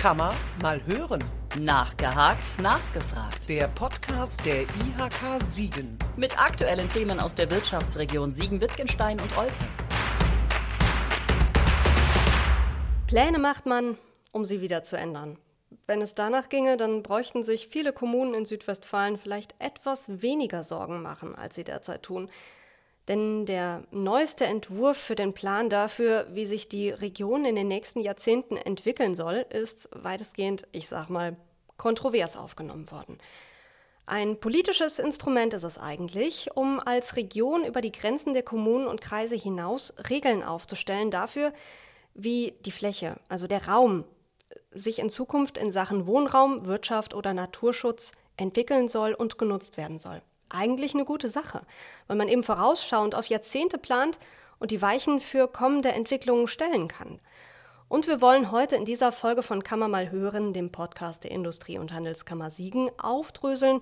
Kann man mal hören. Nachgehakt, nachgefragt. Der Podcast der IHK Siegen. Mit aktuellen Themen aus der Wirtschaftsregion Siegen-Wittgenstein und Olpe. Pläne macht man, um sie wieder zu ändern. Wenn es danach ginge, dann bräuchten sich viele Kommunen in Südwestfalen vielleicht etwas weniger Sorgen machen, als sie derzeit tun. Denn der neueste Entwurf für den Plan dafür, wie sich die Region in den nächsten Jahrzehnten entwickeln soll, ist weitestgehend, ich sag mal, kontrovers aufgenommen worden. Ein politisches Instrument ist es eigentlich, um als Region über die Grenzen der Kommunen und Kreise hinaus Regeln aufzustellen dafür, wie die Fläche, also der Raum, sich in Zukunft in Sachen Wohnraum, Wirtschaft oder Naturschutz entwickeln soll und genutzt werden soll eigentlich eine gute Sache, weil man eben vorausschauend auf Jahrzehnte plant und die Weichen für kommende Entwicklungen stellen kann. Und wir wollen heute in dieser Folge von Kammer mal hören, dem Podcast der Industrie- und Handelskammer Siegen, aufdröseln,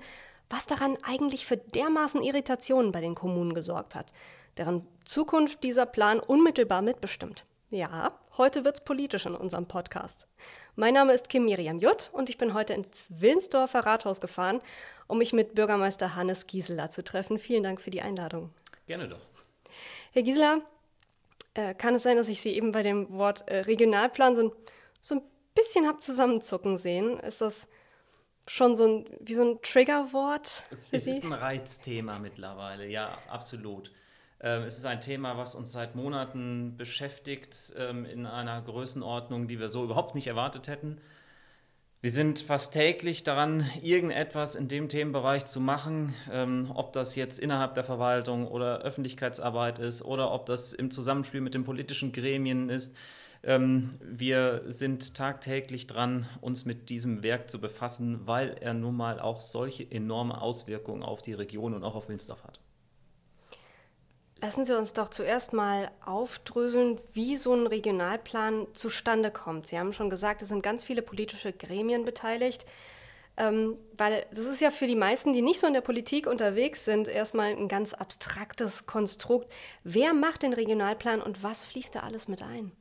was daran eigentlich für dermaßen Irritationen bei den Kommunen gesorgt hat, deren Zukunft dieser Plan unmittelbar mitbestimmt. Ja, heute wird's politisch in unserem Podcast. Mein Name ist Kim Miriam Jutt und ich bin heute ins Willensdorfer Rathaus gefahren, um mich mit Bürgermeister Hannes Gieseler zu treffen. Vielen Dank für die Einladung. Gerne doch. Herr Gieseler, äh, kann es sein, dass ich Sie eben bei dem Wort äh, Regionalplan so, so ein bisschen habe zusammenzucken sehen? Ist das schon so ein, wie so ein Triggerwort? Es, es ist ein Reizthema mittlerweile, ja, absolut. Ähm, es ist ein Thema, was uns seit Monaten beschäftigt, ähm, in einer Größenordnung, die wir so überhaupt nicht erwartet hätten. Wir sind fast täglich daran, irgendetwas in dem Themenbereich zu machen, ähm, ob das jetzt innerhalb der Verwaltung oder Öffentlichkeitsarbeit ist oder ob das im Zusammenspiel mit den politischen Gremien ist. wir sind tagtäglich dran, uns mit diesem Werk zu befassen, weil er nun mal auch solche enorme Auswirkungen auf die Region und auch auf Wilnsdorf hat. Lassen Sie uns doch zuerst mal aufdröseln, wie so ein Regionalplan zustande kommt. Sie haben schon gesagt, es sind ganz viele politische Gremien beteiligt. Ähm, weil das ist ja für die meisten, die nicht so in der Politik unterwegs sind, erstmal ein ganz abstraktes Konstrukt. Wer macht den Regionalplan und was fließt da alles mit ein?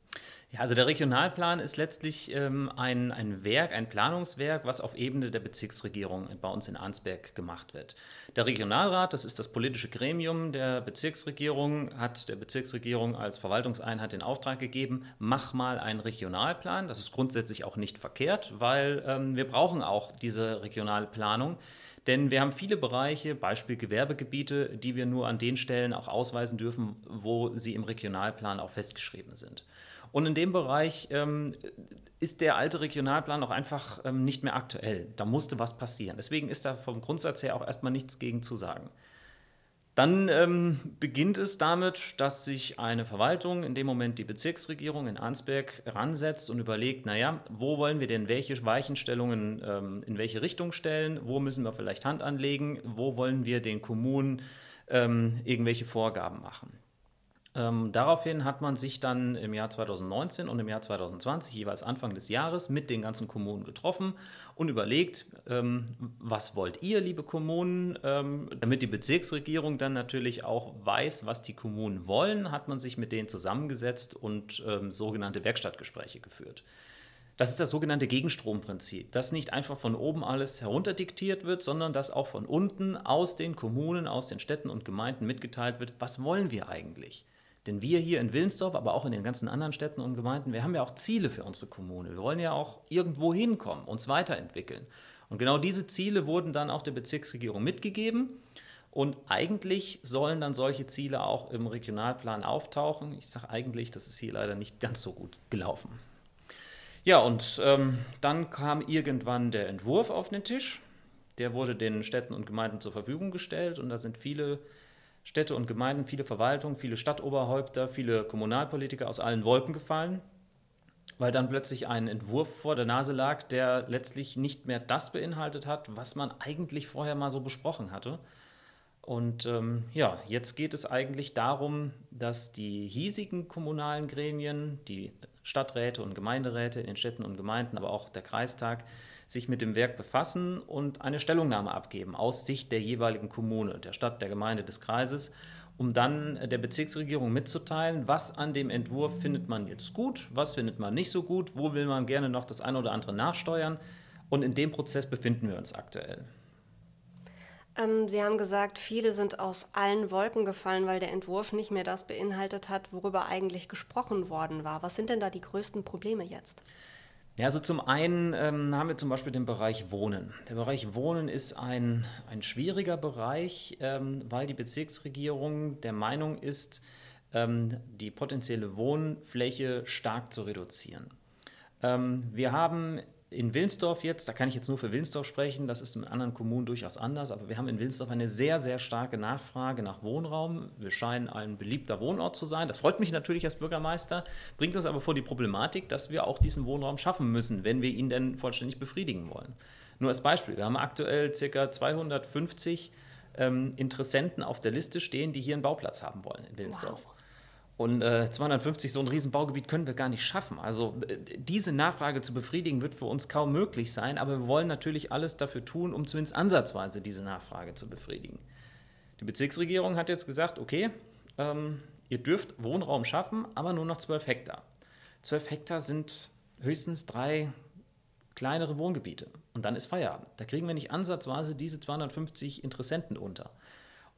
Ja, also der Regionalplan ist letztlich ähm, ein, ein Werk, ein Planungswerk, was auf Ebene der Bezirksregierung bei uns in Arnsberg gemacht wird. Der Regionalrat, das ist das politische Gremium der Bezirksregierung, hat der Bezirksregierung als Verwaltungseinheit den Auftrag gegeben, mach mal einen Regionalplan. Das ist grundsätzlich auch nicht verkehrt, weil ähm, wir brauchen auch diese Regionalplanung. Denn wir haben viele Bereiche, Beispiel Gewerbegebiete, die wir nur an den Stellen auch ausweisen dürfen, wo sie im Regionalplan auch festgeschrieben sind. Und in dem Bereich ähm, ist der alte Regionalplan auch einfach ähm, nicht mehr aktuell. Da musste was passieren. Deswegen ist da vom Grundsatz her auch erstmal nichts gegen zu sagen. Dann ähm, beginnt es damit, dass sich eine Verwaltung, in dem Moment die Bezirksregierung in Arnsberg, ransetzt und überlegt, naja, wo wollen wir denn welche Weichenstellungen ähm, in welche Richtung stellen, wo müssen wir vielleicht Hand anlegen, wo wollen wir den Kommunen ähm, irgendwelche Vorgaben machen. Ähm, daraufhin hat man sich dann im Jahr 2019 und im Jahr 2020, jeweils Anfang des Jahres, mit den ganzen Kommunen getroffen und überlegt, ähm, was wollt ihr, liebe Kommunen? Ähm, damit die Bezirksregierung dann natürlich auch weiß, was die Kommunen wollen, hat man sich mit denen zusammengesetzt und ähm, sogenannte Werkstattgespräche geführt. Das ist das sogenannte Gegenstromprinzip, dass nicht einfach von oben alles herunterdiktiert wird, sondern dass auch von unten aus den Kommunen, aus den Städten und Gemeinden mitgeteilt wird, was wollen wir eigentlich? Denn wir hier in Willensdorf, aber auch in den ganzen anderen Städten und Gemeinden, wir haben ja auch Ziele für unsere Kommune. Wir wollen ja auch irgendwo hinkommen, uns weiterentwickeln. Und genau diese Ziele wurden dann auch der Bezirksregierung mitgegeben. Und eigentlich sollen dann solche Ziele auch im Regionalplan auftauchen. Ich sage eigentlich, das ist hier leider nicht ganz so gut gelaufen. Ja, und ähm, dann kam irgendwann der Entwurf auf den Tisch. Der wurde den Städten und Gemeinden zur Verfügung gestellt und da sind viele Städte und Gemeinden, viele Verwaltungen, viele Stadtoberhäupter, viele Kommunalpolitiker aus allen Wolken gefallen, weil dann plötzlich ein Entwurf vor der Nase lag, der letztlich nicht mehr das beinhaltet hat, was man eigentlich vorher mal so besprochen hatte. Und ähm, ja, jetzt geht es eigentlich darum, dass die hiesigen kommunalen Gremien, die Stadträte und Gemeinderäte in den Städten und Gemeinden, aber auch der Kreistag, sich mit dem Werk befassen und eine Stellungnahme abgeben aus Sicht der jeweiligen Kommune, der Stadt, der Gemeinde, des Kreises um dann der Bezirksregierung mitzuteilen, was an dem Entwurf findet man jetzt gut, was findet man nicht so gut, wo will man gerne noch das eine oder andere nachsteuern. Und in dem Prozess befinden wir uns aktuell. Ähm, Sie haben gesagt, viele sind aus allen Wolken gefallen, weil der Entwurf nicht mehr das beinhaltet hat, worüber eigentlich gesprochen worden war. Was sind denn da die größten Probleme jetzt? Ja, also zum einen ähm, haben wir zum Beispiel den Bereich Wohnen. Der Bereich Wohnen ist ein, ein schwieriger Bereich, ähm, weil die Bezirksregierung der Meinung ist, ähm, die potenzielle Wohnfläche stark zu reduzieren. Ähm, wir haben in Wilnsdorf jetzt, da kann ich jetzt nur für Wilnsdorf sprechen, das ist in anderen Kommunen durchaus anders, aber wir haben in Wilnsdorf eine sehr, sehr starke Nachfrage nach Wohnraum. Wir scheinen ein beliebter Wohnort zu sein. Das freut mich natürlich als Bürgermeister, bringt uns aber vor die Problematik, dass wir auch diesen Wohnraum schaffen müssen, wenn wir ihn denn vollständig befriedigen wollen. Nur als Beispiel, wir haben aktuell ca. 250 ähm, Interessenten auf der Liste stehen, die hier einen Bauplatz haben wollen in Wilnsdorf. Wow. Und äh, 250, so ein Riesenbaugebiet können wir gar nicht schaffen. Also diese Nachfrage zu befriedigen wird für uns kaum möglich sein, aber wir wollen natürlich alles dafür tun, um zumindest ansatzweise diese Nachfrage zu befriedigen. Die Bezirksregierung hat jetzt gesagt, okay, ähm, ihr dürft Wohnraum schaffen, aber nur noch 12 Hektar. 12 Hektar sind höchstens drei kleinere Wohngebiete und dann ist Feierabend. Da kriegen wir nicht ansatzweise diese 250 Interessenten unter.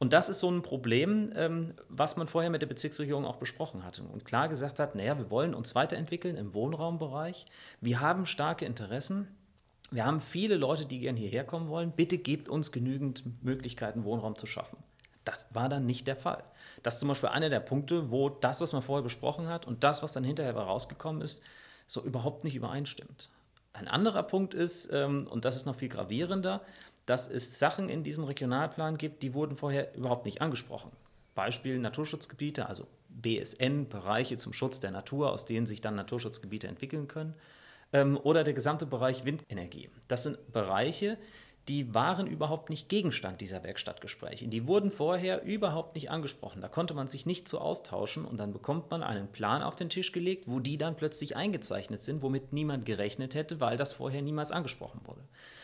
Und das ist so ein Problem, ähm, was man vorher mit der Bezirksregierung auch besprochen hatte und klar gesagt hat, naja, wir wollen uns weiterentwickeln im Wohnraumbereich. Wir haben starke Interessen. Wir haben viele Leute, die gerne hierher kommen wollen. Bitte gebt uns genügend Möglichkeiten, Wohnraum zu schaffen. Das war dann nicht der Fall. Das ist zum Beispiel einer der Punkte, wo das, was man vorher besprochen hat und das, was dann hinterher rausgekommen ist, so überhaupt nicht übereinstimmt. Ein anderer Punkt ist, ähm, und das ist noch viel gravierender, dass es Sachen in diesem Regionalplan gibt, die wurden vorher überhaupt nicht angesprochen. Beispiel Naturschutzgebiete, also BSN, Bereiche zum Schutz der Natur, aus denen sich dann Naturschutzgebiete entwickeln können. Ähm, oder der gesamte Bereich Windenergie. Das sind Bereiche, die waren überhaupt nicht Gegenstand dieser Werkstattgespräche. Die wurden vorher überhaupt nicht angesprochen. Da konnte man sich nicht so austauschen und dann bekommt man einen Plan auf den Tisch gelegt, wo die dann plötzlich eingezeichnet sind, womit niemand gerechnet hätte, weil das vorher niemals angesprochen wurde.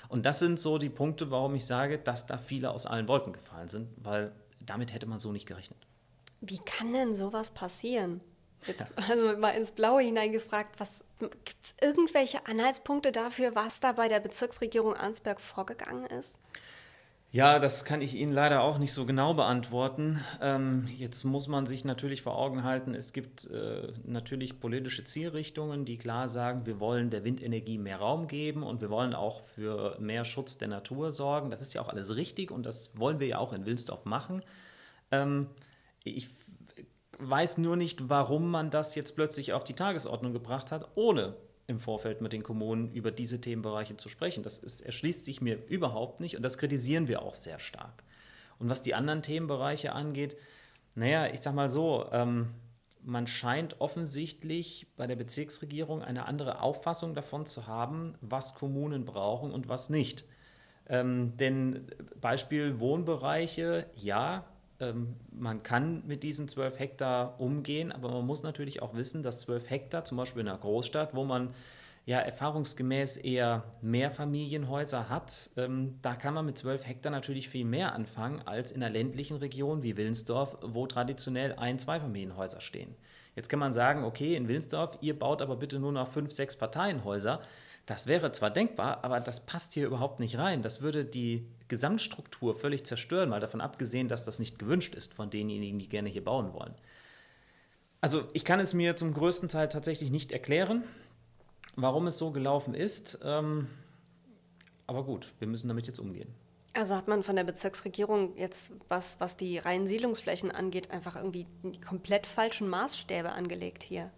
Und das sind so die Punkte, warum ich sage, dass da viele aus allen Wolken gefallen sind, weil damit hätte man so nicht gerechnet. Wie kann denn sowas passieren? Jetzt, ja. Also mal ins Blaue hineingefragt, gibt es irgendwelche Anhaltspunkte dafür, was da bei der Bezirksregierung Arnsberg vorgegangen ist? Ja, das kann ich Ihnen leider auch nicht so genau beantworten. Ähm, jetzt muss man sich natürlich vor Augen halten, es gibt äh, natürlich politische Zielrichtungen, die klar sagen, wir wollen der Windenergie mehr Raum geben und wir wollen auch für mehr Schutz der Natur sorgen. Das ist ja auch alles richtig und das wollen wir ja auch in Wilsdorf machen. Ähm, ich weiß nur nicht, warum man das jetzt plötzlich auf die Tagesordnung gebracht hat, ohne im Vorfeld mit den Kommunen über diese Themenbereiche zu sprechen. Das ist, erschließt sich mir überhaupt nicht und das kritisieren wir auch sehr stark. Und was die anderen Themenbereiche angeht, naja, ich sag mal so, ähm, man scheint offensichtlich bei der Bezirksregierung eine andere Auffassung davon zu haben, was Kommunen brauchen und was nicht. Ähm, denn Beispiel Wohnbereiche, ja, ähm, man kann mit diesen 12 Hektar umgehen, aber man muss natürlich auch wissen, dass 12 Hektar, zum Beispiel in einer Großstadt, wo man ja erfahrungsgemäß eher Mehrfamilienhäuser hat, ähm, da kann man mit 12 Hektar natürlich viel mehr anfangen als in einer ländlichen Region wie Willensdorf, wo traditionell ein-, Zweifamilienhäuser stehen. Jetzt kann man sagen, okay, in Willensdorf, ihr baut aber bitte nur noch fünf, sechs Parteienhäuser. Das wäre zwar denkbar, aber das passt hier überhaupt nicht rein. Das würde die Gesamtstruktur völlig zerstören, mal davon abgesehen, dass das nicht gewünscht ist von denjenigen, die gerne hier bauen wollen. Also ich kann es mir zum größten Teil tatsächlich nicht erklären, warum es so gelaufen ist. Ähm, aber gut, wir müssen damit jetzt umgehen. Also hat man von der Bezirksregierung jetzt, was, was die reinen Siedlungsflächen angeht, einfach irgendwie die komplett falschen Maßstäbe angelegt hier?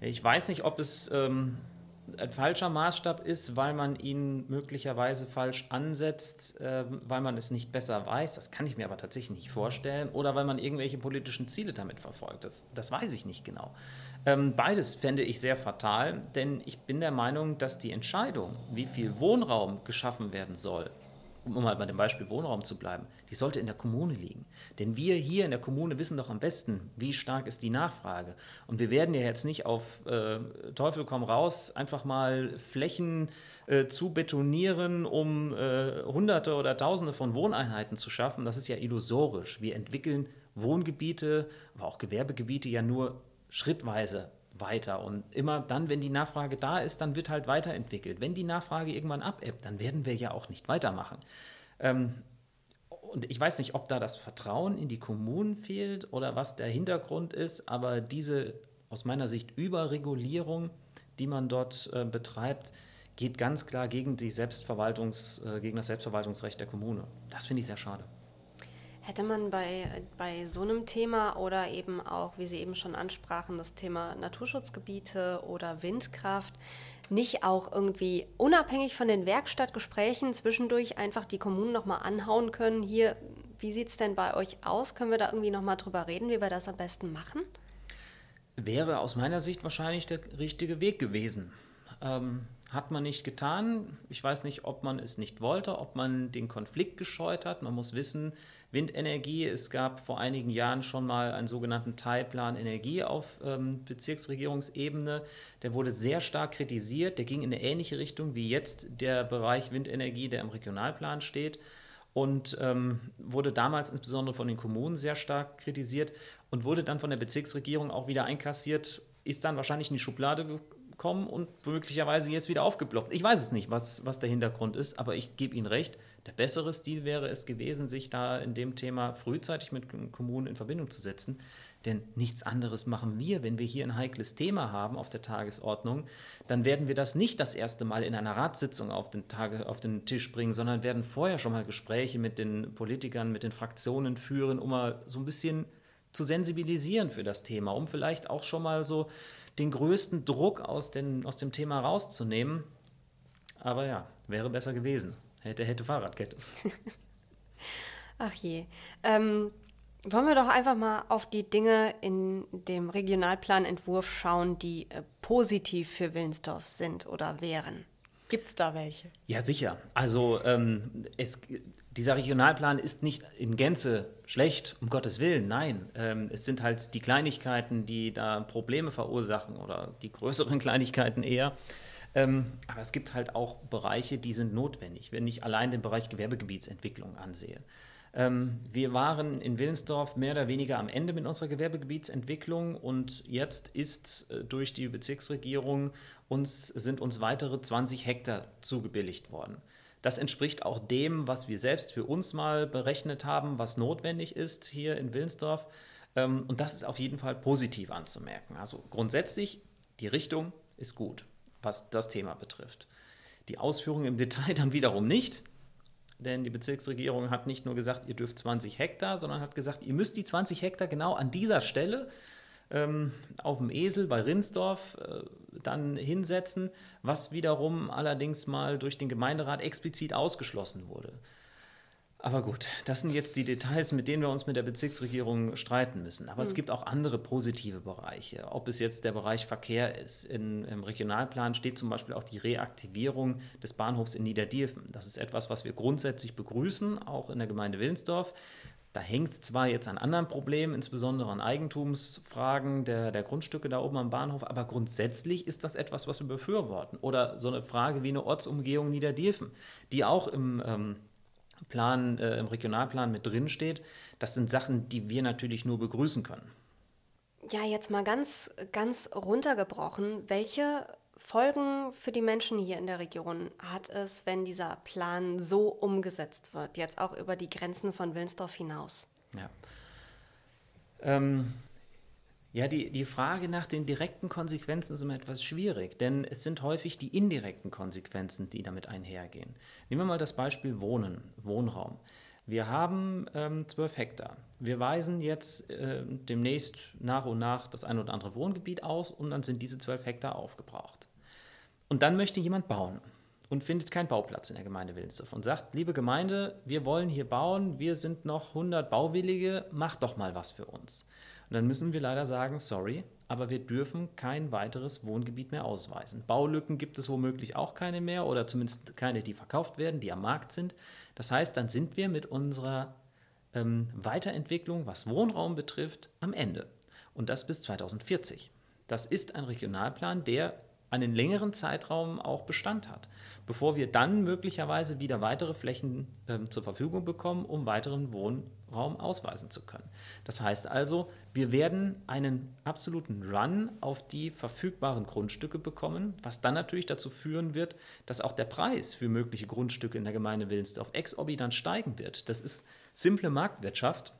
Ich weiß nicht, ob es ähm, ein falscher Maßstab ist, weil man ihn möglicherweise falsch ansetzt, äh, weil man es nicht besser weiß. Das kann ich mir aber tatsächlich nicht vorstellen. Oder weil man irgendwelche politischen Ziele damit verfolgt. Das, das weiß ich nicht genau. Ähm, beides fände ich sehr fatal, denn ich bin der Meinung, dass die Entscheidung, wie viel Wohnraum geschaffen werden soll, um mal bei dem Beispiel Wohnraum zu bleiben, die sollte in der Kommune liegen. Denn wir hier in der Kommune wissen doch am besten, wie stark ist die Nachfrage. Und wir werden ja jetzt nicht auf äh, Teufel komm raus einfach mal Flächen äh, zu betonieren, um äh, Hunderte oder Tausende von Wohneinheiten zu schaffen. Das ist ja illusorisch. Wir entwickeln Wohngebiete, aber auch Gewerbegebiete ja nur schrittweise weiter. Und immer dann, wenn die Nachfrage da ist, dann wird halt weiterentwickelt. Wenn die Nachfrage irgendwann abebbt, dann werden wir ja auch nicht weitermachen. Ähm, und ich weiß nicht, ob da das Vertrauen in die Kommunen fehlt oder was der Hintergrund ist, aber diese aus meiner Sicht Überregulierung, die man dort äh, betreibt, geht ganz klar gegen, die Selbstverwaltungs, äh, gegen das Selbstverwaltungsrecht der Kommune. Das finde ich sehr schade. Hätte man bei, bei so einem Thema oder eben auch, wie Sie eben schon ansprachen, das Thema Naturschutzgebiete oder Windkraft, nicht auch irgendwie unabhängig von den Werkstattgesprächen zwischendurch einfach die Kommunen nochmal anhauen können? Hier, wie sieht es denn bei euch aus? Können wir da irgendwie nochmal drüber reden, wie wir das am besten machen? Wäre aus meiner Sicht wahrscheinlich der richtige Weg gewesen. Ähm, hat man nicht getan. Ich weiß nicht, ob man es nicht wollte, ob man den Konflikt gescheut hat. Man muss wissen, Windenergie. Es gab vor einigen Jahren schon mal einen sogenannten Teilplan Energie auf ähm, Bezirksregierungsebene. Der wurde sehr stark kritisiert. Der ging in eine ähnliche Richtung wie jetzt der Bereich Windenergie, der im Regionalplan steht. Und ähm, wurde damals insbesondere von den Kommunen sehr stark kritisiert und wurde dann von der Bezirksregierung auch wieder einkassiert, ist dann wahrscheinlich in die Schublade gekommen und möglicherweise jetzt wieder aufgeploppt. Ich weiß es nicht, was, was der Hintergrund ist, aber ich gebe Ihnen recht, der bessere Stil wäre es gewesen, sich da in dem Thema frühzeitig mit Kommunen in Verbindung zu setzen. Denn nichts anderes machen wir, wenn wir hier ein heikles Thema haben auf der Tagesordnung, dann werden wir das nicht das erste Mal in einer Ratssitzung auf den, Tage, auf den Tisch bringen, sondern werden vorher schon mal Gespräche mit den Politikern, mit den Fraktionen führen, um mal so ein bisschen zu sensibilisieren für das Thema, um vielleicht auch schon mal so den größten Druck aus, den, aus dem Thema rauszunehmen. Aber ja, wäre besser gewesen. Hätte, hätte Fahrradkette. Ach je. Ähm, wollen wir doch einfach mal auf die Dinge in dem Regionalplanentwurf schauen, die äh, positiv für Willensdorf sind oder wären. Gibt es da welche? Ja, sicher. Also ähm, es, dieser Regionalplan ist nicht in Gänze schlecht, um Gottes Willen, nein. Ähm, es sind halt die Kleinigkeiten, die da Probleme verursachen oder die größeren Kleinigkeiten eher. Ähm, aber es gibt halt auch Bereiche, die sind notwendig, wenn ich allein den Bereich Gewerbegebietsentwicklung ansehe. Ähm, wir waren in Willensdorf mehr oder weniger am Ende mit unserer Gewerbegebietsentwicklung und jetzt ist äh, durch die Bezirksregierung uns, sind uns weitere 20 Hektar zugebilligt worden. Das entspricht auch dem, was wir selbst für uns mal berechnet haben, was notwendig ist hier in Willensdorf. Ähm, und das ist auf jeden Fall positiv anzumerken. Also grundsätzlich, die Richtung ist gut was das Thema betrifft. Die Ausführungen im Detail dann wiederum nicht, denn die Bezirksregierung hat nicht nur gesagt, ihr dürft 20 Hektar, sondern hat gesagt, ihr müsst die 20 Hektar genau an dieser Stelle ähm, auf dem Esel bei Rinsdorf äh, dann hinsetzen, was wiederum allerdings mal durch den Gemeinderat explizit ausgeschlossen wurde. Aber gut, das sind jetzt die Details, mit denen wir uns mit der Bezirksregierung streiten müssen. Aber mhm. es gibt auch andere positive Bereiche. Ob es jetzt der Bereich Verkehr ist. In, Im Regionalplan steht zum Beispiel auch die Reaktivierung des Bahnhofs in Niederdiefen. Das ist etwas, was wir grundsätzlich begrüßen, auch in der Gemeinde Willensdorf. Da hängt es zwar jetzt an anderen Problemen, insbesondere an Eigentumsfragen der, der Grundstücke da oben am Bahnhof, aber grundsätzlich ist das etwas, was wir befürworten. Oder so eine Frage wie eine Ortsumgehung Niederdiefen, die auch im ähm, Plan, äh, im Regionalplan mit drin steht. Das sind Sachen, die wir natürlich nur begrüßen können. Ja, jetzt mal ganz, ganz runtergebrochen. Welche Folgen für die Menschen hier in der Region hat es, wenn dieser Plan so umgesetzt wird, jetzt auch über die Grenzen von Willensdorf hinaus? Ja. Ähm, ja, die, die Frage nach den direkten Konsequenzen ist immer etwas schwierig, denn es sind häufig die indirekten Konsequenzen, die damit einhergehen. Nehmen wir mal das Beispiel Wohnen, Wohnraum. Wir haben ähm, 12 Hektar. Wir weisen jetzt äh, demnächst nach und nach das ein oder andere Wohngebiet aus und dann sind diese 12 Hektar aufgebraucht. Und dann möchte jemand bauen und findet keinen Bauplatz in der Gemeinde Willensdorf und sagt, liebe Gemeinde, wir wollen hier bauen, wir sind noch 100 Bauwillige, macht doch mal was für uns. Und dann müssen wir leider sagen, sorry, aber wir dürfen kein weiteres Wohngebiet mehr ausweisen. Baulücken gibt es womöglich auch keine mehr oder zumindest keine, die verkauft werden, die am Markt sind. Das heißt, dann sind wir mit unserer ähm, Weiterentwicklung, was Wohnraum betrifft, am Ende. Und das bis 2040. Das ist ein Regionalplan, der einen längeren Zeitraum auch Bestand hat, bevor wir dann möglicherweise wieder weitere Flächen äh, zur Verfügung bekommen, um weiteren Wohnraum ausweisen zu können. Das heißt also, wir werden einen absoluten Run auf die verfügbaren Grundstücke bekommen, was dann natürlich dazu führen wird, dass auch der Preis für mögliche Grundstücke in der Gemeinde Willensdorf exorbitant steigen wird. Das ist simple Marktwirtschaft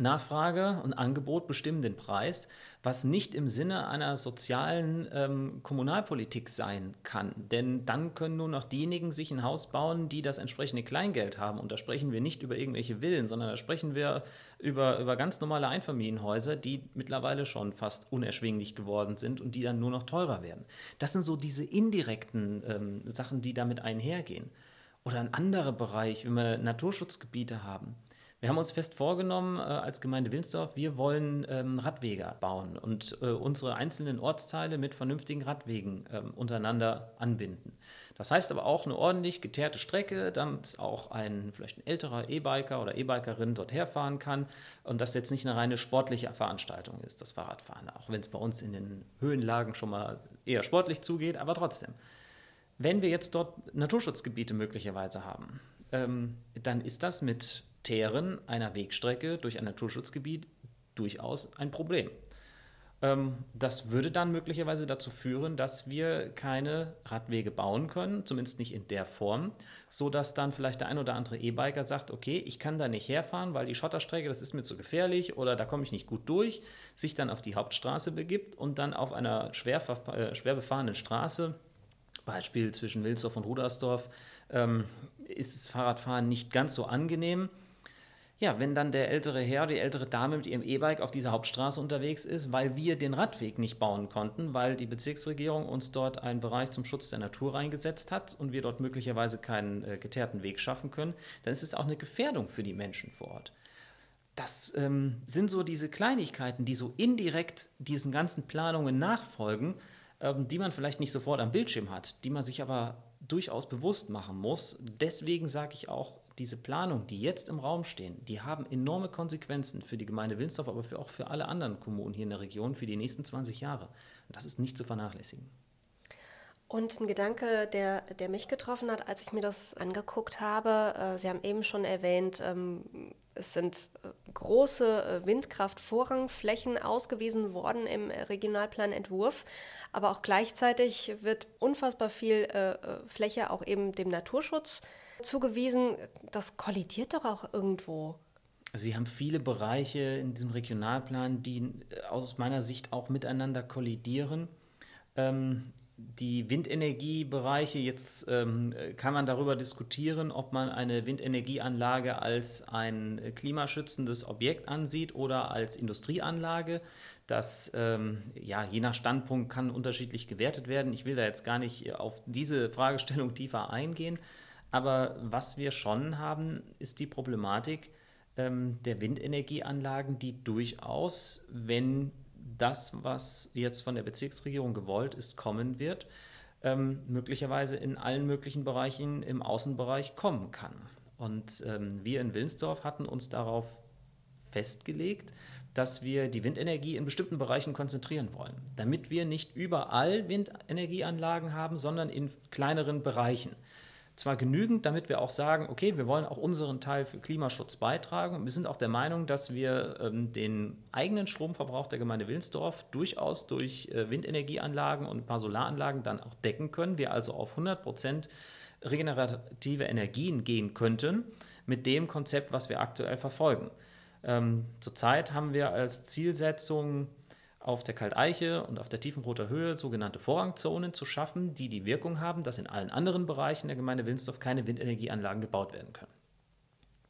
Nachfrage und Angebot bestimmen den Preis, was nicht im Sinne einer sozialen ähm, Kommunalpolitik sein kann. Denn dann können nur noch diejenigen sich ein Haus bauen, die das entsprechende Kleingeld haben. Und da sprechen wir nicht über irgendwelche Villen, sondern da sprechen wir über, über ganz normale Einfamilienhäuser, die mittlerweile schon fast unerschwinglich geworden sind und die dann nur noch teurer werden. Das sind so diese indirekten ähm, Sachen, die damit einhergehen. Oder ein anderer Bereich, wenn wir Naturschutzgebiete haben. Wir haben uns fest vorgenommen, äh, als Gemeinde Wilnsdorf, wir wollen ähm, Radwege bauen und äh, unsere einzelnen Ortsteile mit vernünftigen Radwegen ähm, untereinander anbinden. Das heißt aber auch eine ordentlich geteerte Strecke, damit auch ein vielleicht ein älterer E-Biker oder E-Bikerin dort herfahren kann und das jetzt nicht eine reine sportliche Veranstaltung ist, das Fahrradfahren, auch wenn es bei uns in den Höhenlagen schon mal eher sportlich zugeht, aber trotzdem. Wenn wir jetzt dort Naturschutzgebiete möglicherweise haben, ähm, dann ist das mit Teeren einer Wegstrecke durch ein Naturschutzgebiet durchaus ein Problem. Ähm, das würde dann möglicherweise dazu führen, dass wir keine Radwege bauen können, zumindest nicht in der Form, sodass dann vielleicht der ein oder andere E-Biker sagt, okay, ich kann da nicht herfahren, weil die Schotterstrecke, das ist mir zu gefährlich oder da komme ich nicht gut durch, sich dann auf die Hauptstraße begibt und dann auf einer schwer, äh, schwer befahrenen Straße, Beispiel zwischen Wilsdorf und Rudersdorf, ähm, ist das Fahrradfahren nicht ganz so angenehm ja, wenn dann der ältere Herr, die ältere Dame mit ihrem E-Bike auf dieser Hauptstraße unterwegs ist, weil wir den Radweg nicht bauen konnten, weil die Bezirksregierung uns dort einen Bereich zum Schutz der Natur reingesetzt hat und wir dort möglicherweise keinen äh, geteerten Weg schaffen können, dann ist es auch eine Gefährdung für die Menschen vor Ort. Das ähm, sind so diese Kleinigkeiten, die so indirekt diesen ganzen Planungen nachfolgen, ähm, die man vielleicht nicht sofort am Bildschirm hat, die man sich aber durchaus bewusst machen muss. Deswegen sage ich auch, diese Planungen, die jetzt im Raum stehen, die haben enorme Konsequenzen für die Gemeinde Wilnsdorf, aber für, auch für alle anderen Kommunen hier in der Region für die nächsten 20 Jahre. Und das ist nicht zu vernachlässigen. Und ein Gedanke, der, der mich getroffen hat, als ich mir das angeguckt habe, äh, Sie haben eben schon erwähnt, ähm, es sind äh, große äh, Windkraftvorrangflächen ausgewiesen worden im Regionalplanentwurf, aber auch gleichzeitig wird unfassbar viel äh, äh Fläche auch eben dem Naturschutz zugewiesen. Das kollidiert doch auch irgendwo. Sie haben viele Bereiche in diesem Regionalplan, die äh, aus meiner Sicht auch miteinander kollidieren. Ähm, die Windenergiebereiche, jetzt ähm, kann man darüber diskutieren, ob man eine Windenergieanlage als ein klimaschützendes Objekt ansieht oder als Industrieanlage. Das, ähm, ja, je nach Standpunkt kann unterschiedlich gewertet werden. Ich will da jetzt gar nicht auf diese Fragestellung tiefer eingehen. Aber was wir schon haben, ist die Problematik ähm, der Windenergieanlagen, die durchaus, wenn das, was jetzt von der Bezirksregierung gewollt ist, kommen wird, ähm, möglicherweise in allen möglichen Bereichen im Außenbereich kommen kann. Und ähm, wir in Wilnsdorf hatten uns darauf festgelegt, dass wir die Windenergie in bestimmten Bereichen konzentrieren wollen, damit wir nicht überall Windenergieanlagen haben, sondern in kleineren Bereichen zwar genügend, damit wir auch sagen, okay, wir wollen auch unseren Teil für Klimaschutz beitragen. Wir sind auch der Meinung, dass wir ähm, den eigenen Stromverbrauch der Gemeinde Wilnsdorf durchaus durch äh, Windenergieanlagen und ein paar Solaranlagen dann auch decken können. Wir also auf 100 Prozent regenerative Energien gehen könnten mit dem Konzept, was wir aktuell verfolgen. Ähm, zurzeit haben wir als Zielsetzung auf der Kalteiche und auf der Tiefenroter Höhe sogenannte Vorrangzonen zu schaffen, die die Wirkung haben, dass in allen anderen Bereichen der Gemeinde Wilnsdorf keine Windenergieanlagen gebaut werden können.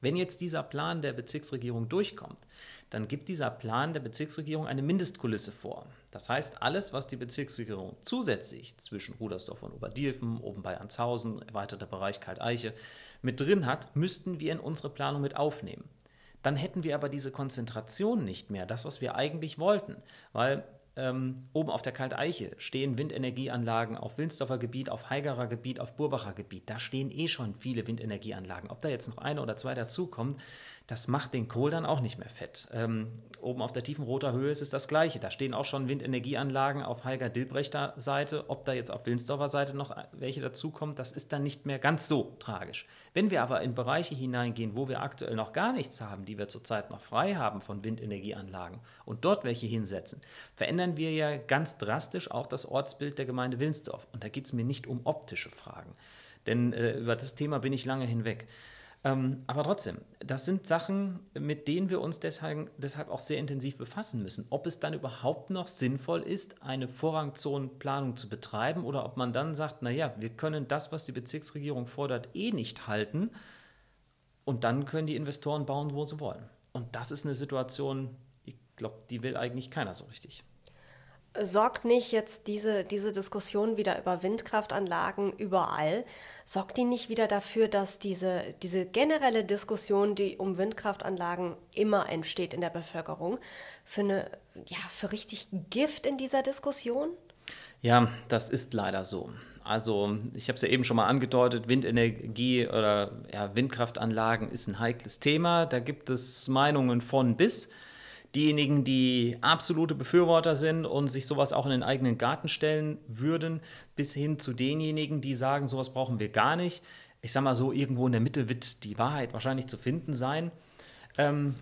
Wenn jetzt dieser Plan der Bezirksregierung durchkommt, dann gibt dieser Plan der Bezirksregierung eine Mindestkulisse vor. Das heißt, alles, was die Bezirksregierung zusätzlich zwischen Rudersdorf und Oberdilfen, oben bei Anshausen, erweiterter Bereich Kalteiche mit drin hat, müssten wir in unsere Planung mit aufnehmen dann hätten wir aber diese Konzentration nicht mehr, das, was wir eigentlich wollten. Weil ähm, oben auf der Kalteiche stehen Windenergieanlagen auf Wilnsdorfer Gebiet, auf Heigerer Gebiet, auf Burbacher Gebiet. Da stehen eh schon viele Windenergieanlagen. Ob da jetzt noch eine oder zwei dazukommen, das macht den Kohl dann auch nicht mehr fett. Ähm, oben auf der tiefen roter Höhe ist es das Gleiche. Da stehen auch schon Windenergieanlagen auf Heiger-Dilbrechter Seite. Ob da jetzt auf Wilnsdorfer Seite noch welche dazukommen, das ist dann nicht mehr ganz so tragisch. Wenn wir aber in Bereiche hineingehen, wo wir aktuell noch gar nichts haben, die wir zurzeit noch frei haben von Windenergieanlagen und dort welche hinsetzen, verändern wir ja ganz drastisch auch das Ortsbild der Gemeinde Wilnsdorf. Und da geht es mir nicht um optische Fragen. Denn äh, über das Thema bin ich lange hinweg. Ähm, aber trotzdem, das sind Sachen, mit denen wir uns deshalb, deshalb auch sehr intensiv befassen müssen. Ob es dann überhaupt noch sinnvoll ist, eine Vorrangzonenplanung zu betreiben oder ob man dann sagt, naja, wir können das, was die Bezirksregierung fordert, eh nicht halten und dann können die Investoren bauen, wo sie wollen. Und das ist eine Situation, ich glaube, die will eigentlich keiner so richtig. Sorgt nicht jetzt diese, diese Diskussion wieder über Windkraftanlagen überall, sorgt die nicht wieder dafür, dass diese, diese generelle Diskussion, die um Windkraftanlagen immer entsteht in der Bevölkerung, für, eine, ja, für richtig Gift in dieser Diskussion? Ja, das ist leider so. Also ich habe es ja eben schon mal angedeutet, Windenergie oder ja, Windkraftanlagen ist ein heikles Thema. Da gibt es Meinungen von bis diejenigen, die absolute Befürworter sind und sich sowas auch in den eigenen Garten stellen würden, bis hin zu denjenigen, die sagen, sowas brauchen wir gar nicht. Ich sage mal so, irgendwo in der Mitte wird die Wahrheit wahrscheinlich zu finden sein. Ähm,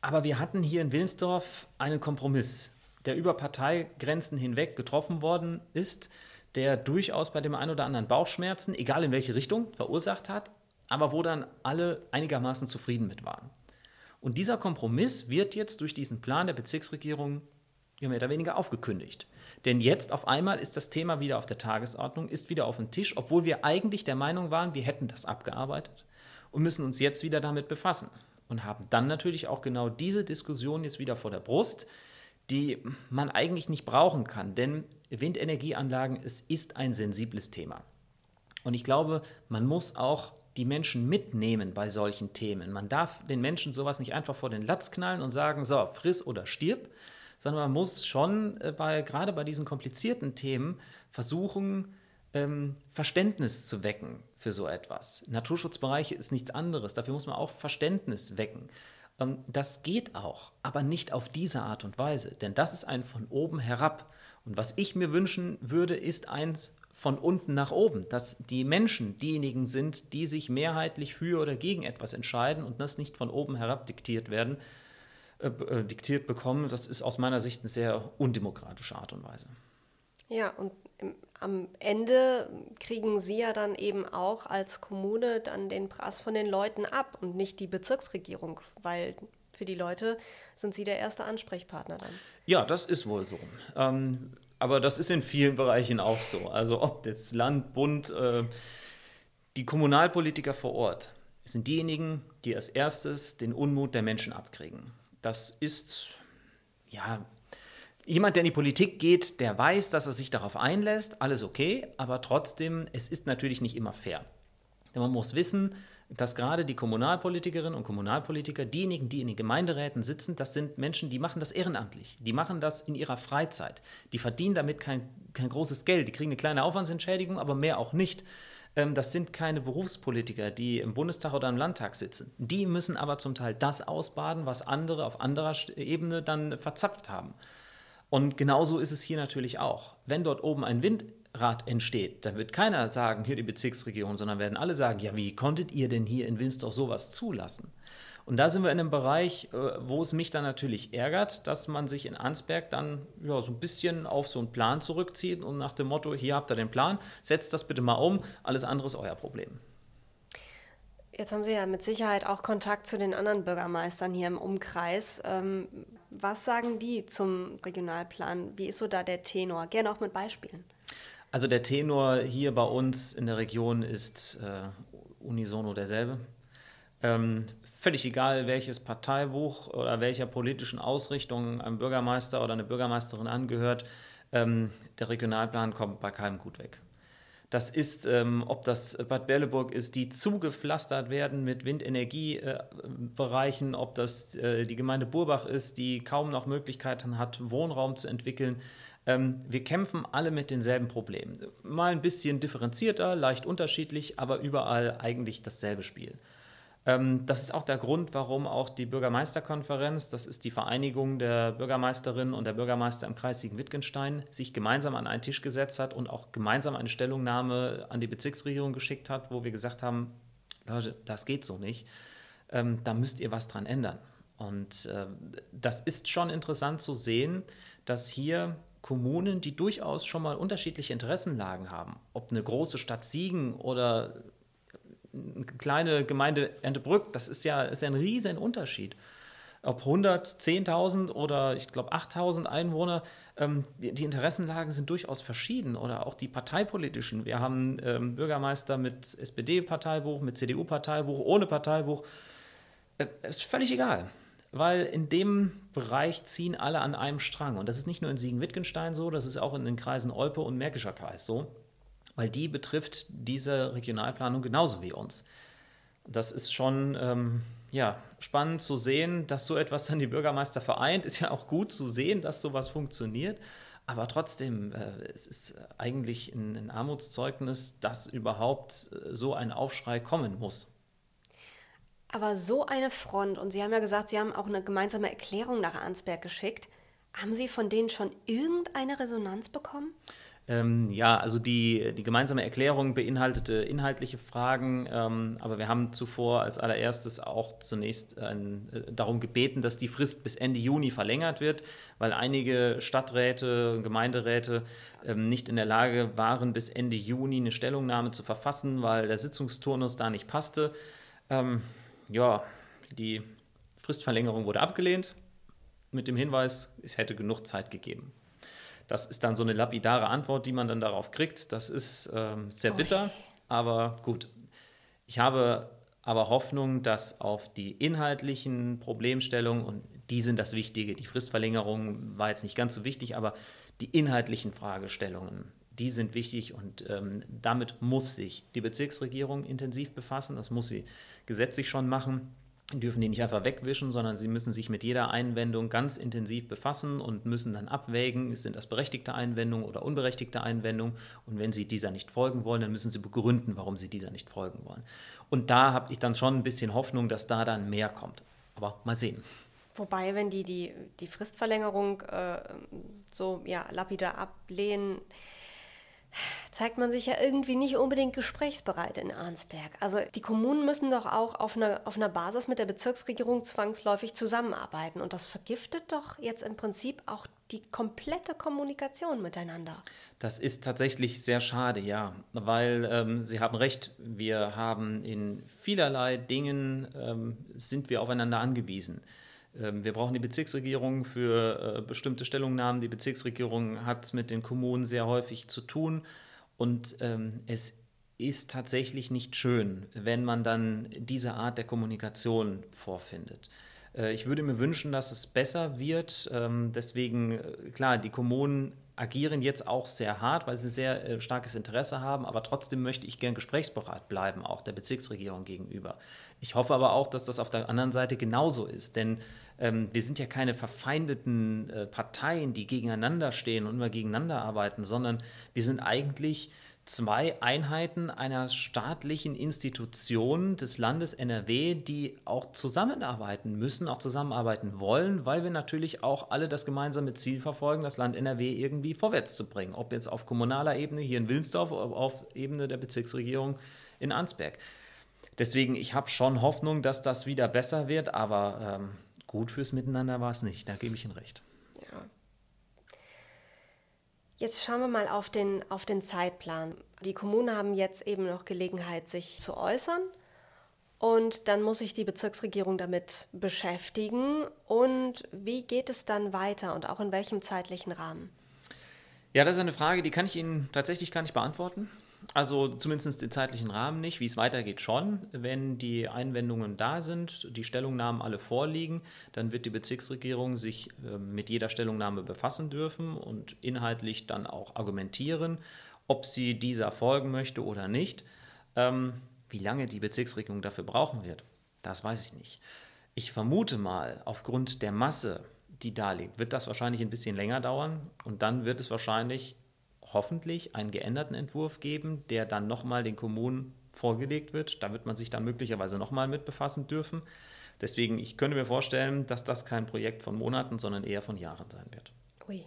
aber wir hatten hier in Willensdorf einen Kompromiss, der über Parteigrenzen hinweg getroffen worden ist, der durchaus bei dem einen oder anderen Bauchschmerzen, egal in welche Richtung, verursacht hat, aber wo dann alle einigermaßen zufrieden mit waren. Und dieser Kompromiss wird jetzt durch diesen Plan der Bezirksregierung ja, mehr oder weniger aufgekündigt. Denn jetzt auf einmal ist das Thema wieder auf der Tagesordnung, ist wieder auf dem Tisch, obwohl wir eigentlich der Meinung waren, wir hätten das abgearbeitet und müssen uns jetzt wieder damit befassen. Und haben dann natürlich auch genau diese Diskussion jetzt wieder vor der Brust, die man eigentlich nicht brauchen kann. Denn Windenergieanlagen, es ist ein sensibles Thema. Und ich glaube, man muss auch die Menschen mitnehmen bei solchen Themen. Man darf den Menschen sowas nicht einfach vor den Latz knallen und sagen, so, friss oder stirb, sondern man muss schon äh, bei, gerade bei diesen komplizierten Themen versuchen, ähm, Verständnis zu wecken für so etwas. Naturschutzbereiche ist nichts anderes, dafür muss man auch Verständnis wecken. Ähm, das geht auch, aber nicht auf diese Art und Weise, denn das ist ein von oben herab. Und was ich mir wünschen würde, ist eins von unten nach oben, dass die Menschen diejenigen sind, die sich mehrheitlich für oder gegen etwas entscheiden und das nicht von oben herab diktiert werden, äh, äh, diktiert bekommen. Das ist aus meiner Sicht eine sehr undemokratische Art und Weise. Ja, und am Ende kriegen Sie ja dann eben auch als Kommune dann den Preis von den Leuten ab und nicht die Bezirksregierung, weil für die Leute sind Sie der erste Ansprechpartner dann. Ja, das ist wohl so. Ähm, aber das ist in vielen Bereichen auch so. Also ob das Land, Bund, äh, die Kommunalpolitiker vor Ort sind diejenigen, die als erstes den Unmut der Menschen abkriegen. Das ist, ja, jemand, der in die Politik geht, der weiß, dass er sich darauf einlässt, alles okay, aber trotzdem, es ist natürlich nicht immer fair. Denn man muss wissen, dass gerade die Kommunalpolitikerinnen und Kommunalpolitiker, diejenigen, die in den Gemeinderäten sitzen, das sind Menschen, die machen das ehrenamtlich. Die machen das in ihrer Freizeit. Die verdienen damit kein, kein großes Geld. Die kriegen eine kleine Aufwandsentschädigung, aber mehr auch nicht. Ähm, das sind keine Berufspolitiker, die im Bundestag oder im Landtag sitzen. Die müssen aber zum Teil das ausbaden, was andere auf anderer Ebene dann verzapft haben. Und genauso ist es hier natürlich auch. Wenn dort oben ein Wind Rat entsteht, dann wird keiner sagen, hier die Bezirksregierung, sondern werden alle sagen, ja, wie konntet ihr denn hier in Winsdorf sowas zulassen? Und da sind wir in einem Bereich, äh, wo es mich dann natürlich ärgert, dass man sich in Ansberg dann ja, so ein bisschen auf so einen Plan zurückzieht und nach dem Motto, hier habt ihr den Plan, setzt das bitte mal um, alles andere ist euer Problem. Jetzt haben Sie ja mit Sicherheit auch Kontakt zu den anderen Bürgermeistern hier im Umkreis. Ähm, was sagen die zum Regionalplan? Wie ist so da der Tenor? Gerne auch mit Beispielen. Also der Tenor hier bei uns in der Region ist äh, unisono derselbe. Ähm, völlig egal, welches Parteibuch oder welcher politischen Ausrichtung ein Bürgermeister oder eine Bürgermeisterin angehört, ähm, der Regionalplan kommt bei keinem gut weg. Das ist, ähm, ob das Bad Berleburg ist, die zugepflastert werden mit Windenergiebereichen, äh, ob das äh, die Gemeinde Burbach ist, die kaum noch Möglichkeiten hat, Wohnraum zu entwickeln. Ähm, wir kämpfen alle mit denselben Problemen. Mal ein bisschen differenzierter, leicht unterschiedlich, aber überall eigentlich dasselbe Spiel. Ähm, das ist auch der Grund, warum auch die Bürgermeisterkonferenz, das ist die Vereinigung der Bürgermeisterinnen und der Bürgermeister im Kreis Siegen-Wittgenstein, sich gemeinsam an einen Tisch gesetzt hat und auch gemeinsam eine Stellungnahme an die Bezirksregierung geschickt hat, wo wir gesagt haben, Leute, das geht so nicht. Ähm, da müsst ihr was dran ändern. Und äh, das ist schon interessant zu sehen, dass hier Kommunen, die durchaus schon mal unterschiedliche Interessenlagen haben, ob eine große Stadt Siegen oder eine kleine Gemeinde Entebrück, das ist ja, ist ja ein riesen Unterschied. Ob 100, 10.000 oder ich glaube 8.000 Einwohner, ähm, die, die, Interessenlagen sind durchaus verschieden oder auch die parteipolitischen. Wir haben ähm, Bürgermeister mit SPD-Parteibuch, mit CDU-Parteibuch, ohne Parteibuch. Äh, ist völlig egal weil in dem Bereich ziehen alle an einem Strang. Und das ist nicht nur in Siegen-Wittgenstein so, das ist auch in den Kreisen Olpe und Märkischer Kreis so, weil die betrifft diese Regionalplanung genauso wie uns. Das ist schon ähm, ja, spannend zu sehen, dass so etwas dann die Bürgermeister vereint. Ist ja auch gut zu sehen, dass sowas funktioniert. Aber trotzdem, äh, es ist eigentlich ein, ein Armutszeugnis, dass überhaupt äh, so ein Aufschrei kommen muss. Aber so eine Front, und Sie haben ja gesagt, Sie haben auch eine gemeinsame Erklärung nach Arnsberg geschickt. Haben Sie von denen schon irgendeine Resonanz bekommen? Ähm, ja, also die, die gemeinsame Erklärung beinhaltete inhaltliche Fragen, ähm, aber wir haben zuvor als allererstes auch zunächst ein, äh, darum gebeten, dass die Frist bis Ende Juni verlängert wird, weil einige Stadträte und Gemeinderäte ähm, nicht in der Lage waren, bis Ende Juni eine Stellungnahme zu verfassen, weil der Sitzungsturnus da nicht passte. Ja, die Fristverlängerung wurde abgelehnt mit dem Hinweis, es hätte genug Zeit gegeben. Das ist dann so eine lapidare Antwort, die man dann darauf kriegt. Das ist ähm, sehr bitter, aber gut. Ich habe aber Hoffnung, dass auf die inhaltlichen Problemstellungen, und die sind das Wichtige, die Fristverlängerung war jetzt nicht ganz so wichtig, aber die inhaltlichen Fragestellungen, die sind wichtig und ähm, damit muss sich die Bezirksregierung intensiv befassen. Das muss sie gesetzlich schon machen. Dürfen die nicht einfach wegwischen, sondern sie müssen sich mit jeder Einwendung ganz intensiv befassen und müssen dann abwägen, sind das berechtigte Einwendungen oder unberechtigte Einwendungen. Und wenn sie dieser nicht folgen wollen, dann müssen sie begründen, warum sie dieser nicht folgen wollen. Und da habe ich dann schon ein bisschen Hoffnung, dass da dann mehr kommt. Aber mal sehen. Wobei, wenn die die, die Fristverlängerung äh, so ja, lapidar ablehnen, zeigt man sich ja irgendwie nicht unbedingt gesprächsbereit in Arnsberg. Also die Kommunen müssen doch auch auf einer, auf einer Basis mit der Bezirksregierung zwangsläufig zusammenarbeiten. Und das vergiftet doch jetzt im Prinzip auch die komplette Kommunikation miteinander. Das ist tatsächlich sehr schade, ja, weil ähm, Sie haben recht, wir haben in vielerlei Dingen, ähm, sind wir aufeinander angewiesen. Ähm, wir brauchen die Bezirksregierung für äh, bestimmte Stellungnahmen. Die Bezirksregierung hat mit den Kommunen sehr häufig zu tun. Und ähm, es ist tatsächlich nicht schön, wenn man dann diese Art der Kommunikation vorfindet. Äh, ich würde mir wünschen, dass es besser wird. Ähm, deswegen, äh, klar, die Kommunen agieren jetzt auch sehr hart, weil sie sehr starkes Interesse haben, aber trotzdem möchte ich gern gesprächsbereit bleiben, auch der Bezirksregierung gegenüber. Ich hoffe aber auch, dass das auf der anderen Seite genauso ist, denn ähm, wir sind ja keine verfeindeten äh, Parteien, die gegeneinander stehen und immer gegeneinander arbeiten, sondern wir sind eigentlich zwei Einheiten einer staatlichen Institution des Landes NRW, die auch zusammenarbeiten müssen, auch zusammenarbeiten wollen, weil wir natürlich auch alle das gemeinsame Ziel verfolgen, das Land NRW irgendwie vorwärts zu bringen. Ob jetzt auf kommunaler Ebene hier in Wilnsdorf oder auf Ebene der Bezirksregierung in Arnsberg. Deswegen, ich habe schon Hoffnung, dass das wieder besser wird, aber ähm, gut fürs Miteinander war es nicht, da gebe ich Ihnen recht. Jetzt schauen wir mal auf den, auf den Zeitplan. Die Kommunen haben jetzt eben noch Gelegenheit, sich zu äußern. Und dann muss sich die Bezirksregierung damit beschäftigen. Und wie geht es dann weiter und auch in welchem zeitlichen Rahmen? Ja, das ist eine Frage, die kann ich Ihnen tatsächlich gar nicht beantworten. Also zumindest den zeitlichen Rahmen nicht. Wie es weitergeht schon. Wenn die Einwendungen da sind, die Stellungnahmen alle vorliegen, dann wird die Bezirksregierung sich äh, mit jeder Stellungnahme befassen dürfen und inhaltlich dann auch argumentieren, ob sie dieser folgen möchte oder nicht. Ähm, wie lange die Bezirksregierung dafür brauchen wird, das weiß ich nicht. Ich vermute mal, aufgrund der Masse, die da liegt, wird das wahrscheinlich ein bisschen länger dauern und dann wird es wahrscheinlich hoffentlich einen geänderten Entwurf geben, der dann nochmal den Kommunen vorgelegt wird. Da wird man sich dann möglicherweise nochmal mit befassen dürfen. Deswegen, ich könnte mir vorstellen, dass das kein Projekt von Monaten, sondern eher von Jahren sein wird. Ui.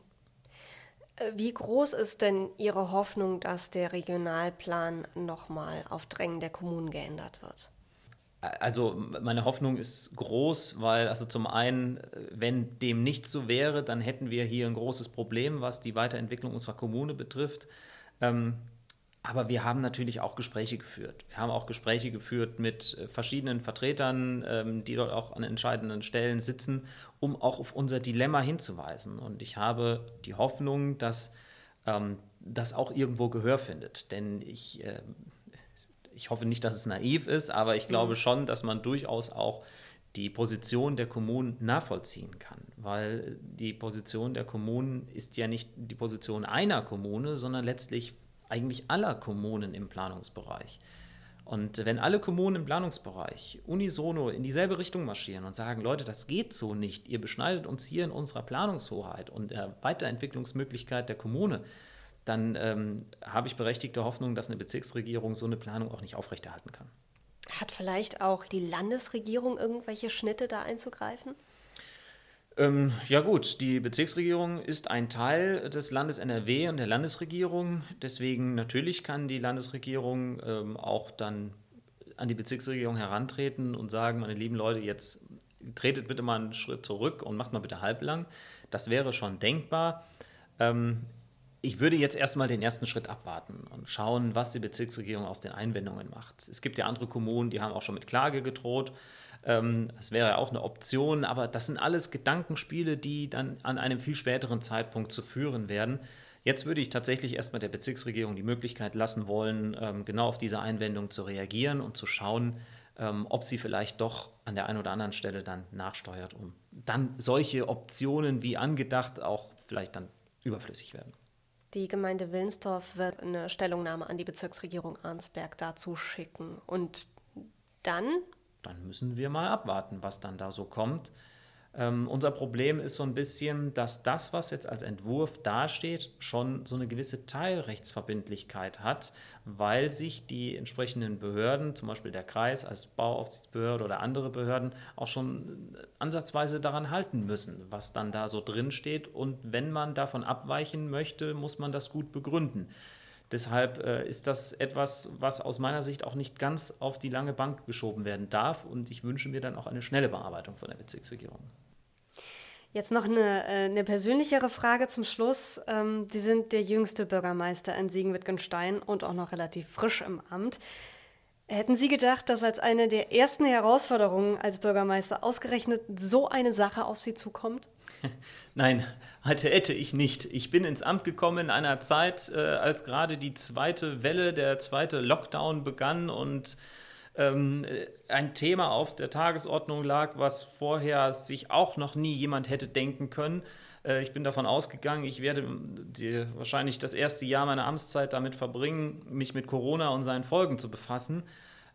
Äh, wie groß ist denn Ihre Hoffnung, dass der Regionalplan nochmal auf Drängen der Kommunen geändert wird? Also meine Hoffnung ist groß, weil also zum einen, wenn dem nicht so wäre, dann hätten wir hier ein großes Problem, was die Weiterentwicklung unserer Kommune betrifft. Ähm, aber wir haben natürlich auch Gespräche geführt. Wir haben auch Gespräche geführt mit äh, verschiedenen Vertretern, ähm, die dort auch an entscheidenden Stellen sitzen, um auch auf unser Dilemma hinzuweisen. Und ich habe die Hoffnung, dass ähm, das auch irgendwo Gehör findet. Denn ich, äh, ich hoffe nicht, dass es naiv ist, aber ich glaube schon, dass man durchaus auch die Position der Kommunen nachvollziehen kann, weil die Position der Kommunen ist ja nicht die Position einer Kommune, sondern letztlich eigentlich aller Kommunen im Planungsbereich. Und wenn alle Kommunen im Planungsbereich unisono in dieselbe Richtung marschieren und sagen, Leute, das geht so nicht, ihr beschneidet uns hier in unserer Planungshoheit und der Weiterentwicklungsmöglichkeit der Kommune, dann ähm, habe ich berechtigte Hoffnung, dass eine Bezirksregierung so eine Planung auch nicht aufrechterhalten kann. Hat vielleicht auch die Landesregierung irgendwelche Schnitte da einzugreifen? Ähm, ja gut, die Bezirksregierung ist ein Teil des Landes NRW und der Landesregierung. Deswegen natürlich kann die Landesregierung ähm, auch dann an die Bezirksregierung herantreten und sagen, meine lieben Leute, jetzt tretet bitte mal einen Schritt zurück und macht mal bitte halblang. Das wäre schon denkbar. Ähm, ich würde jetzt erstmal den ersten Schritt abwarten und schauen, was die Bezirksregierung aus den Einwendungen macht. Es gibt ja andere Kommunen, die haben auch schon mit Klage gedroht. Ähm, das wäre auch eine Option, aber das sind alles Gedankenspiele, die dann an einem viel späteren Zeitpunkt zu führen werden. Jetzt würde ich tatsächlich erstmal der Bezirksregierung die Möglichkeit lassen wollen, ähm, genau auf diese Einwendung zu reagieren und zu schauen, ähm, ob sie vielleicht doch an der einen oder anderen Stelle dann nachsteuert, um dann solche Optionen wie angedacht auch vielleicht dann überflüssig werden. Die Gemeinde Willensdorf wird eine Stellungnahme an die Bezirksregierung Arnsberg dazu schicken. Und dann dann müssen wir mal abwarten, was dann da so kommt. Ähm, unser Problem ist so ein bisschen, dass das, was jetzt als Entwurf dasteht, schon so eine gewisse Teilrechtsverbindlichkeit hat, weil sich die entsprechenden Behörden, zum Beispiel der Kreis als Bauaufsichtsbehörde oder andere Behörden, auch schon ansatzweise daran halten müssen, was dann da so drin steht. Und wenn man davon abweichen möchte, muss man das gut begründen. Deshalb äh, ist das etwas, was aus meiner Sicht auch nicht ganz auf die lange Bank geschoben werden darf. Und ich wünsche mir dann auch eine schnelle Bearbeitung von der Bezirksregierung. Jetzt noch eine, äh, eine persönlichere Frage zum Schluss. Ähm, Sie sind der jüngste Bürgermeister in Siegen-Wittgenstein und auch noch relativ frisch im Amt. Hätten Sie gedacht, dass als eine der ersten Herausforderungen als Bürgermeister ausgerechnet so eine Sache auf Sie zukommt? Nein, hatte hätte ich nicht. Ich bin ins Amt gekommen in einer Zeit, äh, als gerade die zweite Welle, der zweite Lockdown begann und ähm, äh, ein Thema auf der Tagesordnung lag, was vorher sich auch noch nie jemand hätte denken können. Äh, ich bin davon ausgegangen, ich werde die, wahrscheinlich das erste Jahr meiner Amtszeit damit verbringen, mich mit Corona und seinen Folgen zu befassen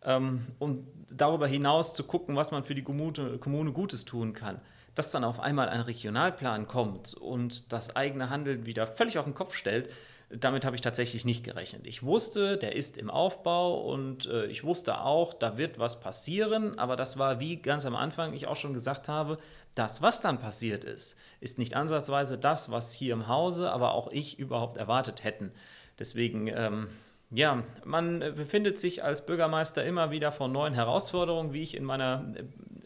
ähm, und darüber hinaus zu gucken, was man für die Kommune Gutes tun kann dass dann auf einmal ein Regionalplan kommt und das eigene Handeln wieder völlig auf den Kopf stellt, damit habe ich tatsächlich nicht gerechnet. Ich wusste, der ist im Aufbau und äh, ich wusste auch, da wird was passieren, aber das war, wie ganz am Anfang ich auch schon gesagt habe, das, was dann passiert ist, ist nicht ansatzweise das, was hier im Hause, aber auch ich überhaupt erwartet hätten. Deswegen, ähm, ja, man befindet sich als Bürgermeister immer wieder vor neuen Herausforderungen, wie ich in meiner äh,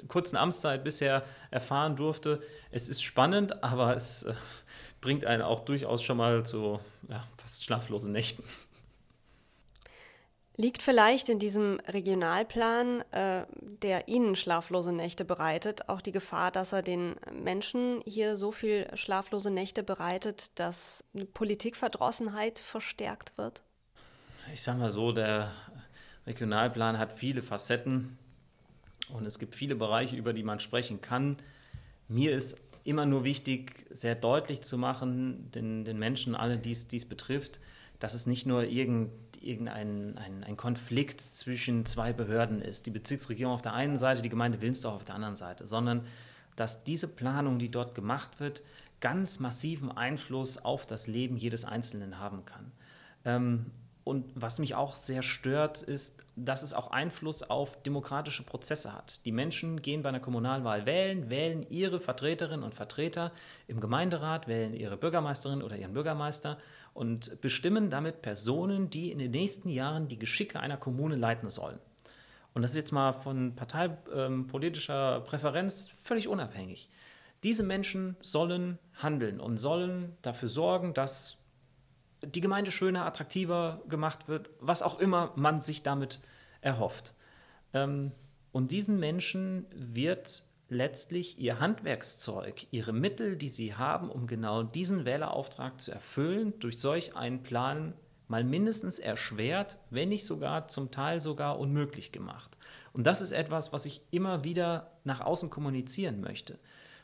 kurzen Amtszeit bisher erfahren durfte. Es ist spannend, aber es äh, bringt einen auch durchaus schon mal zu ja, fast schlaflosen Nächten. Liegt vielleicht in diesem Regionalplan, äh, der Ihnen schlaflose Nächte bereitet, auch die Gefahr, dass er den Menschen hier so viel schlaflose Nächte bereitet, dass Politikverdrossenheit verstärkt wird? Ich sage mal so, der Regionalplan hat viele Facetten. Und es gibt viele Bereiche, über die man sprechen kann. Mir ist immer nur wichtig, sehr deutlich zu machen, den, den Menschen, alle, die es betrifft, dass es nicht nur irgend, irgendein ein, ein Konflikt zwischen zwei Behörden ist, die Bezirksregierung auf der einen Seite, die Gemeinde Wilnsdorf auf der anderen Seite, sondern dass diese Planung, die dort gemacht wird, ganz massiven Einfluss auf das Leben jedes Einzelnen haben kann. Ähm, und was mich auch sehr stört, ist, dass es auch Einfluss auf demokratische Prozesse hat. Die Menschen gehen bei einer Kommunalwahl wählen, wählen ihre Vertreterinnen und Vertreter im Gemeinderat, wählen ihre Bürgermeisterin oder ihren Bürgermeister und bestimmen damit Personen, die in den nächsten Jahren die Geschicke einer Kommune leiten sollen. Und das ist jetzt mal von parteipolitischer ähm, Präferenz völlig unabhängig. Diese Menschen sollen handeln und sollen dafür sorgen, dass die Gemeinde schöner, attraktiver gemacht wird, was auch immer man sich damit erhofft. Ähm, und diesen Menschen wird letztlich ihr Handwerkszeug, ihre Mittel, die sie haben, um genau diesen Wählerauftrag zu erfüllen, durch solch einen Plan mal mindestens erschwert, wenn nicht sogar zum Teil sogar unmöglich gemacht. Und das ist etwas, was ich immer wieder nach außen kommunizieren möchte.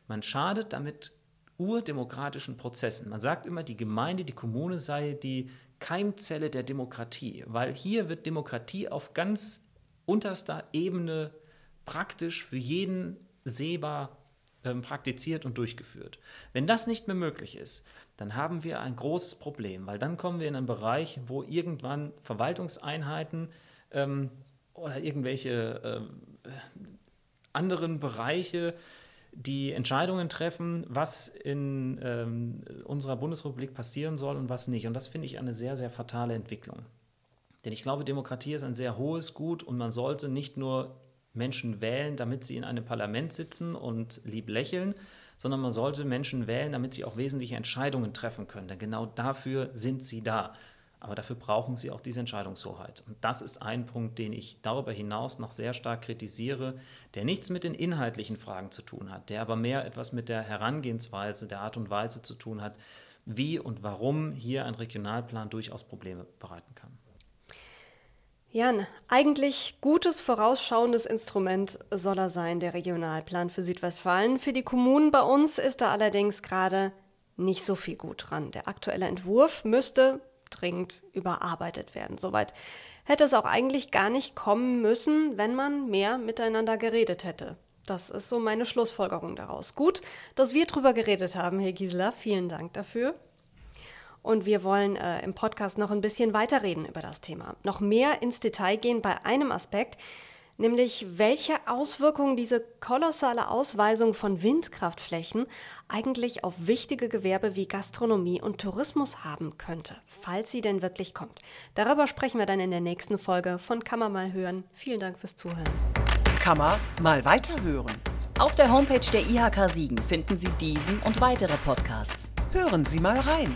Man schadet damit urdemokratischen Prozessen. Man sagt immer, die Gemeinde, die Kommune sei die Keimzelle der Demokratie, weil hier wird Demokratie auf ganz unterster Ebene praktisch für jeden sehbar ähm, praktiziert und durchgeführt. Wenn das nicht mehr möglich ist, dann haben wir ein großes Problem, weil dann kommen wir in einen Bereich, wo irgendwann Verwaltungseinheiten ähm, oder irgendwelche äh, anderen Bereiche die Entscheidungen treffen, was in ähm, unserer Bundesrepublik passieren soll und was nicht. Und das finde ich eine sehr, sehr fatale Entwicklung. Denn ich glaube, Demokratie ist ein sehr hohes Gut und man sollte nicht nur Menschen wählen, damit sie in einem Parlament sitzen und lieb lächeln, sondern man sollte Menschen wählen, damit sie auch wesentliche Entscheidungen treffen können. Denn genau dafür sind sie da. Aber dafür brauchen sie auch diese Entscheidungshoheit. Und das ist ein Punkt, den ich darüber hinaus noch sehr stark kritisiere, der nichts mit den inhaltlichen Fragen zu tun hat, der aber mehr etwas mit der Herangehensweise, der Art und Weise zu tun hat, wie und warum hier ein Regionalplan durchaus Probleme bereiten kann. Jan, eigentlich gutes vorausschauendes Instrument soll er sein, der Regionalplan für Südwestfalen. Für die Kommunen bei uns ist da allerdings gerade nicht so viel gut dran. Der aktuelle Entwurf müsste dringend überarbeitet werden. Soweit hätte es auch eigentlich gar nicht kommen müssen, wenn man mehr miteinander geredet hätte. Das ist so meine Schlussfolgerung daraus. Gut, dass wir drüber geredet haben, Herr Gisela. Vielen Dank dafür. Und wir wollen äh, im Podcast noch ein bisschen weiterreden über das Thema. Noch mehr ins Detail gehen bei einem Aspekt, nämlich welche Auswirkungen diese kolossale Ausweisung von Windkraftflächen eigentlich auf wichtige Gewerbe wie Gastronomie und Tourismus haben könnte, falls sie denn wirklich kommt. Darüber sprechen wir dann in der nächsten Folge von Kammer mal hören. Vielen Dank fürs Zuhören. Kammer mal weiterhören. Auf der Homepage der IHK Siegen finden Sie diesen und weitere Podcasts. Hören Sie mal rein.